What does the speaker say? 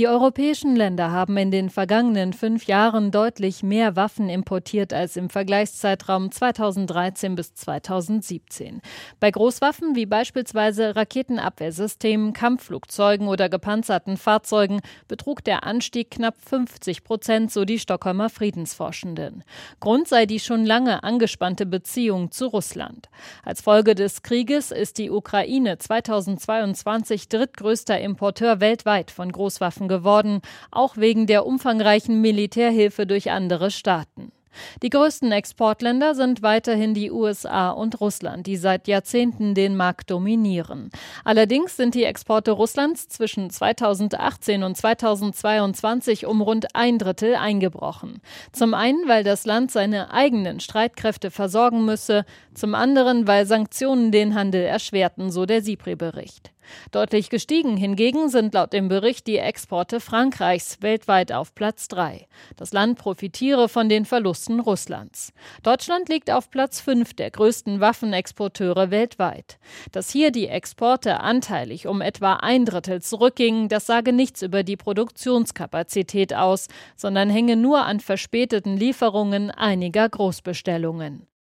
Die europäischen Länder haben in den vergangenen fünf Jahren deutlich mehr Waffen importiert als im Vergleichszeitraum 2013 bis 2017. Bei Großwaffen wie beispielsweise Raketenabwehrsystemen, Kampfflugzeugen oder gepanzerten Fahrzeugen betrug der Anstieg knapp 50 Prozent, so die Stockholmer Friedensforschenden. Grund sei die schon lange angespannte Beziehung zu Russland. Als Folge des Krieges ist die Ukraine 2022 drittgrößter Importeur weltweit von Großwaffen geworden, auch wegen der umfangreichen Militärhilfe durch andere Staaten. Die größten Exportländer sind weiterhin die USA und Russland, die seit Jahrzehnten den Markt dominieren. Allerdings sind die Exporte Russlands zwischen 2018 und 2022 um rund ein Drittel eingebrochen. Zum einen, weil das Land seine eigenen Streitkräfte versorgen müsse, zum anderen, weil Sanktionen den Handel erschwerten, so der SIPRI-Bericht. Deutlich gestiegen hingegen sind laut dem Bericht die Exporte Frankreichs weltweit auf Platz 3. Das Land profitiere von den Verlusten Russlands. Deutschland liegt auf Platz 5 der größten Waffenexporteure weltweit. Dass hier die Exporte anteilig um etwa ein Drittel zurückgingen, das sage nichts über die Produktionskapazität aus, sondern hänge nur an verspäteten Lieferungen einiger Großbestellungen.